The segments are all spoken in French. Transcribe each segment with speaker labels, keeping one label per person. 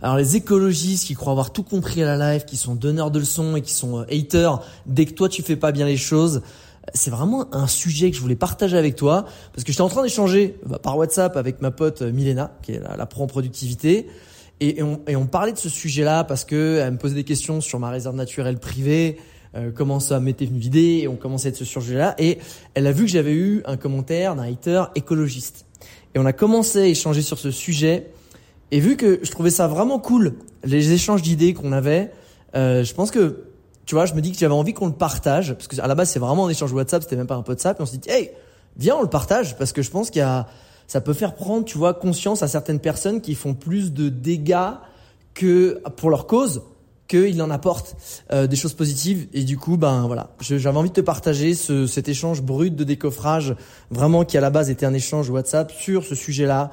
Speaker 1: Alors les écologistes qui croient avoir tout compris à la live, qui sont donneurs de leçons et qui sont euh, haters dès que toi tu fais pas bien les choses, c'est vraiment un sujet que je voulais partager avec toi parce que j'étais en train d'échanger bah, par WhatsApp avec ma pote euh, Milena qui est la, pro en productivité et, on, et, on, parlait de ce sujet-là parce que elle me posait des questions sur ma réserve naturelle privée, euh, comment ça m'était venu l'idée et on commençait de ce sujet-là et elle a vu que j'avais eu un commentaire d'un hater écologiste. Et on a commencé à échanger sur ce sujet et vu que je trouvais ça vraiment cool, les échanges d'idées qu'on avait, euh, je pense que, tu vois, je me dis que j'avais envie qu'on le partage, parce que à la base c'est vraiment un échange WhatsApp, c'était même pas un WhatsApp, et on s'est dit, hey, viens on le partage, parce que je pense qu'il y a, ça peut faire prendre, tu vois, conscience à certaines personnes qui font plus de dégâts que pour leur cause, qu'ils en apportent euh, des choses positives. Et du coup, ben voilà, j'avais envie de te partager ce, cet échange brut de décoffrage, vraiment qui à la base était un échange WhatsApp sur ce sujet-là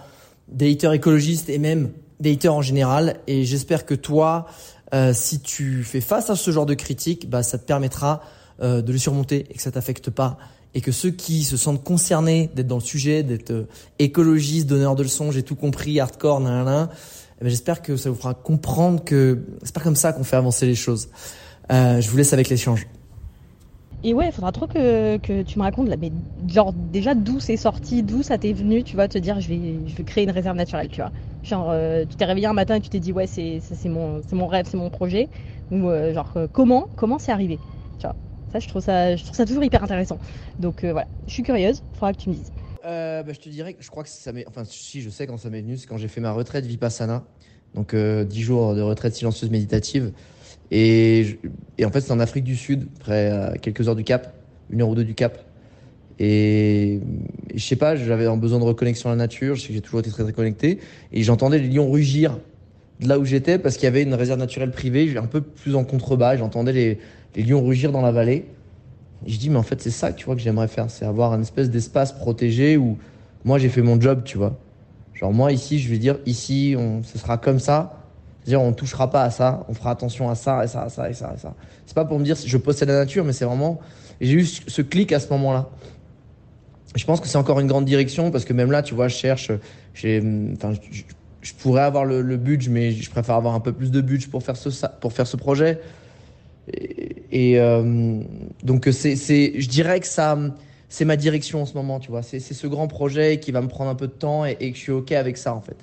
Speaker 1: des haters écologistes et même des haters en général. Et j'espère que toi, euh, si tu fais face à ce genre de critiques, bah, ça te permettra euh, de le surmonter et que ça t'affecte pas. Et que ceux qui se sentent concernés d'être dans le sujet, d'être euh, écologistes, donneurs de leçons, j'ai tout compris, hardcore, nan, eh ben, j'espère que ça vous fera comprendre que c'est pas comme ça qu'on fait avancer les choses. je vous laisse avec l'échange.
Speaker 2: Et ouais, il faudra trop que, que, tu me racontes, là, mais genre déjà d'où c'est sorti, d'où ça t'est venu, tu vois, te dire je vais, je vais créer une réserve naturelle, tu vois. Genre, euh, tu t'es réveillé un matin et tu t'es dit ouais, c'est, c'est, mon, c'est mon rêve, c'est mon projet. Ou euh, genre, euh, comment, comment c'est arrivé, tu vois. Ça, je trouve ça, je trouve ça toujours hyper intéressant. Donc voilà, je suis curieuse, il faudra que tu me dises.
Speaker 1: Bah, je te dirais je crois que ça m'est, enfin si je sais quand ça m'est venu, c'est quand j'ai fait ma retraite Vipassana, donc 10 jours de retraite silencieuse méditative. Et, en fait, c'est en Afrique du Sud, près à quelques heures du Cap, une heure ou deux du Cap. Et, je sais pas, j'avais un besoin de reconnexion à la nature, je sais que j'ai toujours été très très connecté. Et j'entendais les lions rugir de là où j'étais parce qu'il y avait une réserve naturelle privée, un peu plus en contrebas, j'entendais les, lions rugir dans la vallée. Et je dis, mais en fait, c'est ça tu vois, que j'aimerais faire, c'est avoir un espèce d'espace protégé où moi j'ai fait mon job, tu vois. Genre, moi ici, je vais dire, ici, ce sera comme ça dire on touchera pas à ça, on fera attention à ça et ça, et ça et ça et ça. C'est pas pour me dire je possède la nature, mais c'est vraiment. J'ai eu ce clic à ce moment-là. Je pense que c'est encore une grande direction parce que même là, tu vois, je cherche. Je, pourrais avoir le, budget, mais je préfère avoir un peu plus de budget pour faire ce, pour faire ce projet. Et, euh, donc, c'est, je dirais que ça, c'est ma direction en ce moment, tu vois. C'est, ce grand projet qui va me prendre un peu de temps et, et que je suis OK avec ça, en fait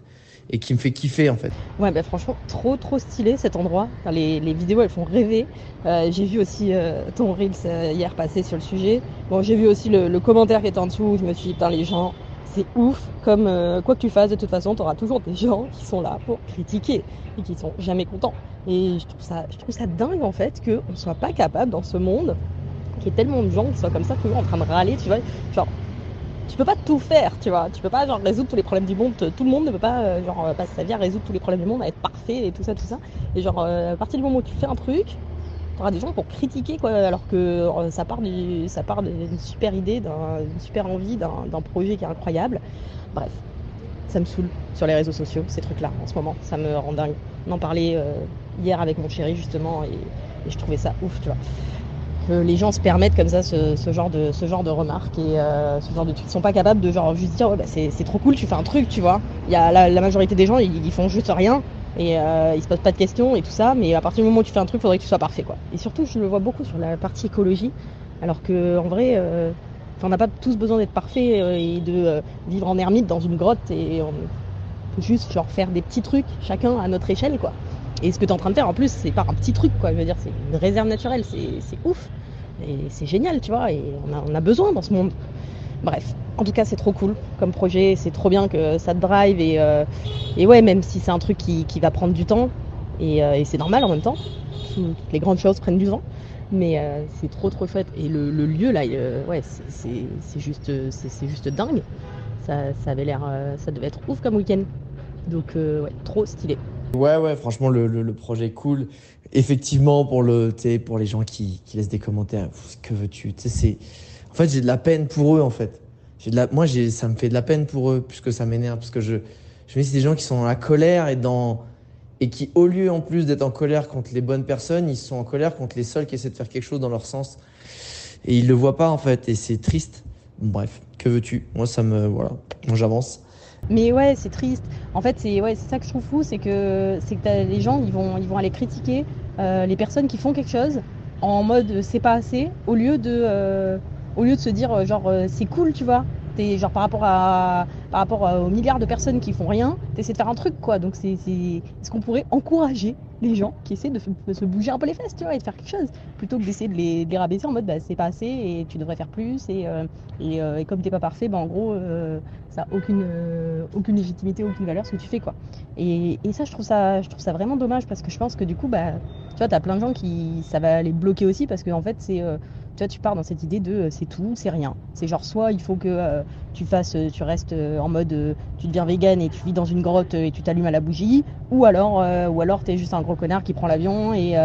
Speaker 1: et qui me fait kiffer en fait.
Speaker 2: Ouais, bah franchement, trop trop stylé cet endroit. les, les, vidéos elles font rêver. Euh, j'ai vu aussi euh, ton Reels euh, hier passer sur le sujet. Bon, j'ai vu aussi le, commentaire qui était en dessous je me suis dit, putain, les gens, c'est ouf. Comme quoi que tu fasses, de toute façon, tu auras toujours des gens qui sont là pour critiquer et qui sont jamais contents. Et je trouve ça, je trouve ça dingue en fait qu'on soit pas capable dans ce monde qu'il y ait tellement de gens qui soient comme ça, toujours en train de râler, tu vois. Genre, tu peux pas tout faire, tu vois. Tu peux pas genre résoudre tous les problèmes du monde. Tout le monde ne peut pas euh, genre euh, passer sa vie à résoudre tous les problèmes du monde, à être parfait et tout ça, tout ça. Et genre euh, à partir du moment où tu fais un truc, tu auras des gens pour critiquer quoi, alors que ça part part d'une super idée, d'une super envie, d'un projet qui est incroyable. Bref, ça me saoule sur les réseaux sociaux ces trucs-là en ce moment. Ça me rend dingue. On en parlait hier avec mon chéri justement et je trouvais ça ouf, tu vois que les gens se permettent comme ça ce, genre de ce genre de remarques et euh, ce genre de trucs. Ils sont pas capables de genre juste dire bah, c'est trop cool, tu fais un truc, tu vois. Y a la, majorité des gens ils, font juste rien et euh, ils se posent pas de questions et tout ça, mais à partir du moment où tu fais un truc, il faudrait que tu sois parfait quoi. Et surtout, je le vois beaucoup sur la partie écologie, alors que en vrai, euh, on n'a pas tous besoin d'être parfait euh, et de vivre en ermite dans une grotte et on peut juste genre faire des petits trucs chacun à notre échelle quoi. Et ce que tu es en train de faire, en plus, c'est pas un petit truc, quoi. Je veux dire, c'est une réserve naturelle, c'est ouf. Et c'est génial, tu vois. Et on a, besoin dans ce monde. Bref, en tout cas, c'est trop cool comme projet. C'est trop bien que ça te drive. Et, euh, et ouais, même si c'est un truc qui, qui, va prendre du temps, et, euh, c'est normal en même temps. Les grandes choses prennent du temps. Mais euh, c'est trop trop chouette. Et le, lieu là, ouais, c'est juste, juste dingue. Ça, ça avait l'air, ça devait être ouf comme week-end. Donc, ouais, trop stylé.
Speaker 1: Ouais, ouais, franchement, le, le, projet est cool. Effectivement, pour, le, pour les gens qui, qui laissent des commentaires, que veux-tu? C'est... En fait, j'ai de la peine pour eux, en fait. De la... Moi, ça me fait de la peine pour eux, puisque ça m'énerve, parce que je, je me dis, c'est des gens qui sont dans la colère et dans et qui, au lieu en plus d'être en colère contre les bonnes personnes, ils sont en colère contre les seuls qui essaient de faire quelque chose dans leur sens. Et ils le voient pas en fait, et c'est triste. Bref, que veux-tu? Moi, ça me voilà, moi j'avance.
Speaker 2: Mais ouais, c'est triste. En fait, c'est ouais, ça que je trouve fou, c'est que que les gens, ils vont ils vont aller critiquer euh, les personnes qui font quelque chose en mode c'est pas assez, au lieu de euh, au lieu de se dire genre euh, c'est cool, tu vois genre par rapport à par rapport aux milliards de personnes qui font rien, t'essaies de faire un truc quoi. Donc c'est est-ce qu'on pourrait encourager les gens qui essaient de, se bouger un peu les fesses, tu vois, et de faire quelque chose, plutôt que d'essayer de les, rabaisser en mode bah, c'est pas assez et tu devrais faire plus et, euh, et, euh, comme t'es pas parfait, bah, en gros euh, ça a aucune aucune légitimité, aucune valeur ce que tu fais quoi. Et, et, ça je trouve ça je trouve ça vraiment dommage parce que je pense que du coup bah tu vois t'as plein de gens qui ça va les bloquer aussi parce que en fait c'est tu vois, tu pars dans cette idée de euh, c'est tout, c'est rien. C'est genre soit il faut que euh, tu fasses, euh, tu restes en mode, tu deviens vegan et tu vis dans une grotte et tu t'allumes à la bougie, ou alors, ou alors t'es juste un gros connard qui prend l'avion et,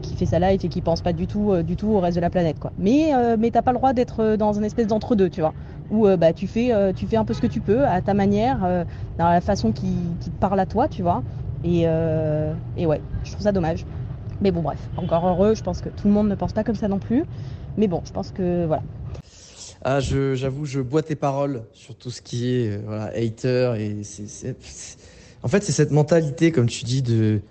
Speaker 2: qui fait sa life et qui pense pas du tout, du tout au reste de la planète, quoi. Mais, mais t'as pas le droit d'être dans une espèce d'entre-deux, tu vois où bah, tu, fais, tu fais un peu ce que tu peux à ta manière, dans la façon qui, te parle à toi, tu vois. Et ouais, je trouve ça dommage. Mais bon, bref, encore heureux, je pense que tout le monde ne pense pas comme ça non plus. Mais bon, je pense que voilà.
Speaker 1: Ah, j'avoue, je, bois tes paroles sur tout ce qui est euh, hater. Et c'est, En fait, c'est cette mentalité, comme tu dis, de,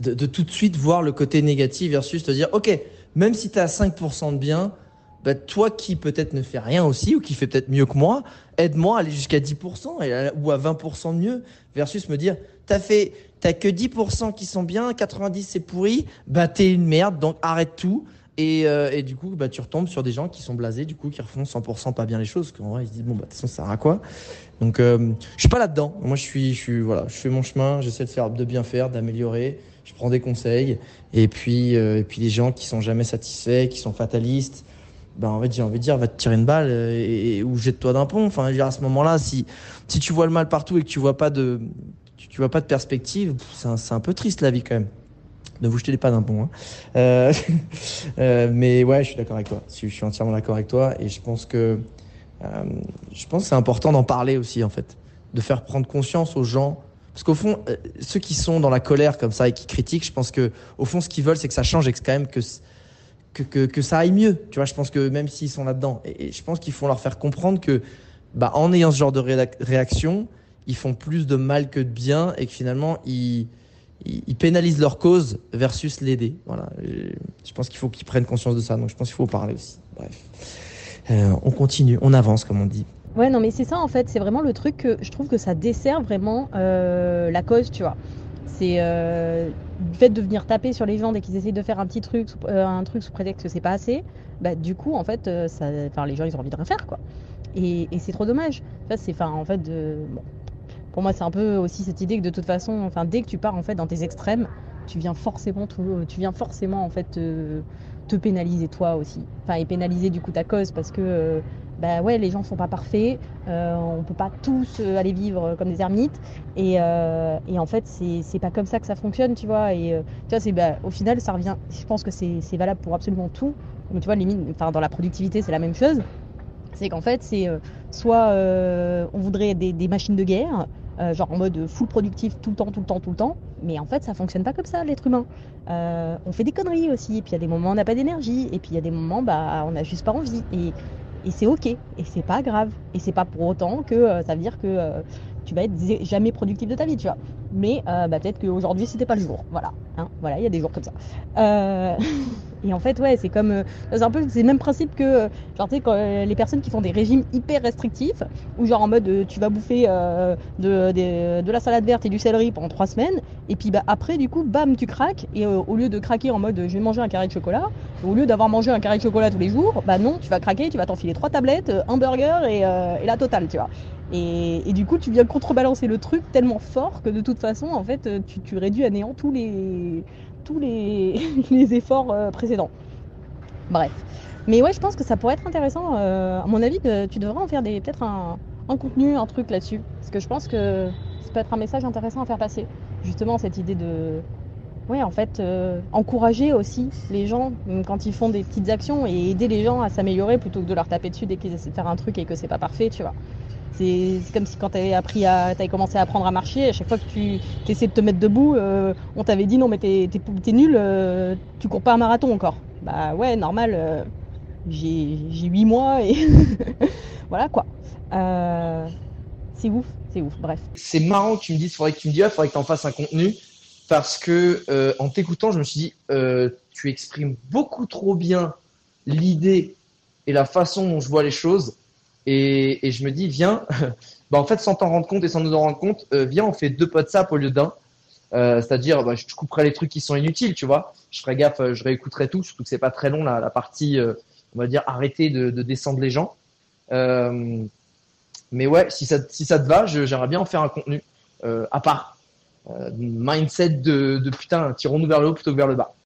Speaker 1: de, tout de suite voir le côté négatif versus te dire, OK, même si tu as 5% de bien, bah, toi qui peut-être ne fais rien aussi ou qui fait peut-être mieux que moi, aide-moi à aller jusqu'à 10% ou à 20% de mieux versus me dire, t'as fait, t'as que 10% qui sont bien, 90 c'est pourri, bah t'es une merde, donc arrête tout. Et, euh, du coup, bah, tu retombes sur des gens qui sont blasés, du coup, qui refont 100% pas bien les choses. Qu'en vrai, ils se disent, bon, bah, de toute façon, ça sert à quoi? Donc, euh, je suis pas là-dedans. Moi, je suis, je suis, voilà, je fais mon chemin, j'essaie de faire, de bien faire, d'améliorer. Je prends des conseils. Et puis, euh, et puis, les gens qui sont jamais satisfaits, qui sont fatalistes, ben, en fait, j'ai envie de dire, va te tirer une balle et, ou jette-toi d'un pont. Enfin, à ce moment-là, si, si tu vois le mal partout et que tu vois pas de, tu, vois pas de perspective, c'est un, peu triste la vie quand même ne vous jetez pas d'un pont. Hein. Euh, euh, mais ouais, je suis d'accord avec toi. Je suis entièrement d'accord avec toi et je pense que euh, je pense c'est important d'en parler aussi en fait, de faire prendre conscience aux gens. Parce qu'au fond, ceux qui sont dans la colère comme ça et qui critiquent, je pense que au fond, ce qu'ils veulent, c'est que ça change et que quand même que, que, ça aille mieux. Tu vois, je pense que même s'ils sont là-dedans, et, je pense qu'il faut leur faire comprendre que, bah, en ayant ce genre de réaction, ils font plus de mal que de bien et que finalement, ils, ils, pénalisent leur cause versus l'aider. Voilà. Je pense qu'il faut qu'ils prennent conscience de ça. Donc je pense qu'il faut parler aussi. Bref. Euh, on continue, on avance comme on dit.
Speaker 2: Ouais, non, mais c'est ça en fait. C'est vraiment le truc que je trouve que ça dessert vraiment euh, la cause, tu vois. C'est euh, le fait de venir taper sur les gens dès qu'ils essayent de faire un petit truc, un truc sous prétexte que c'est pas assez. Bah, du coup, en fait, ça, les gens ils ont envie de rien faire, quoi. Et, et c'est trop dommage. Enfin, en fait, bon, pour moi, c'est un peu aussi cette idée que de toute façon, enfin, dès que tu pars en fait dans tes extrêmes, tu viens forcément, tout, tu viens forcément en fait te, pénaliser toi aussi. Enfin, et pénaliser du coup ta cause parce que euh, bah ouais, les gens sont pas parfaits, euh, on peut pas tous euh, aller vivre comme des ermites et, euh, et en fait c'est pas comme ça que ça fonctionne, tu vois. Et tu vois, c'est bah, au final ça revient. Je pense que c'est valable pour absolument tout. Mais tu vois, limite, enfin dans la productivité c'est la même chose. C'est qu'en fait c'est soit on voudrait des, des machines de guerre, euh, genre en mode full productif tout le temps, tout le temps, tout le temps. Mais en fait, ça fonctionne pas comme ça, l'être humain. Euh, on fait des conneries aussi, et puis il y a des moments où on n'a pas d'énergie, et puis il y a des moments bah on n'a juste pas envie. Et, c'est ok, et c'est pas grave, et c'est pas pour autant que euh, ça veut dire que tu vas être jamais productif de ta vie, tu vois. Mais bah, peut-être qu'aujourd'hui c'était pas le jour, voilà. Hein, voilà, il y a des jours comme ça. Et en fait, ouais, c'est comme. Euh, c'est un peu le même principe que. Euh, genre, euh, les personnes qui font des régimes hyper restrictifs, ou genre en mode tu vas bouffer de, de, la salade verte et du céleri pendant trois semaines, et puis bah, après, du coup, bam, tu craques, et au lieu de craquer en mode je vais manger un carré de chocolat, au lieu d'avoir mangé un carré de chocolat tous les jours, bah non, tu vas craquer, tu vas t'enfiler trois tablettes, un burger et, et la totale, tu vois. Et, du coup, tu viens contrebalancer le truc tellement fort que de toute façon, en fait, tu, tu réduis à néant tous les, tous les, efforts euh, précédents. Bref. Mais ouais, je pense que ça pourrait être intéressant. Euh, à mon avis, tu devrais en faire peut-être un, contenu, un truc là-dessus. Parce que je pense que ça peut être un message intéressant à faire passer. Justement, cette idée de. Oui, en fait, euh, encourager aussi les gens quand ils font des petites actions et aider les gens à s'améliorer plutôt que de leur taper dessus dès qu'ils essaient de faire un truc et que c'est pas parfait, tu vois. C'est comme si quand tu avais appris à, commencé à apprendre à marcher, à chaque fois que tu essaies de te mettre debout, euh, on t'avait dit non mais t'es es, nul, euh, tu cours pas un marathon encore. Bah ouais, normal, euh, j'ai 8 mois et voilà quoi. c'est ouf, c'est ouf, bref.
Speaker 1: C'est marrant que tu me dises, faudrait que tu me dises, il faudrait que tu en fasses un contenu parce que en t'écoutant, je me suis dit, tu exprimes beaucoup trop bien l'idée et la façon dont je vois les choses et, je me dis, viens, bah en fait, sans t'en rendre compte et sans nous en rendre compte, euh, viens, on fait deux sap au lieu d'un. Euh, C'est-à-dire, bah, je couperai les trucs qui sont inutiles, tu vois. Je ferai gaffe, euh, je réécouterai tout, surtout que c'est pas très long la, partie, on va dire, arrêter de, de descendre les gens. Mais ouais, si ça, si ça te va, j'aimerais bien en faire un contenu à part. mindset de, de putain, tirons-nous vers le haut plutôt que vers le bas.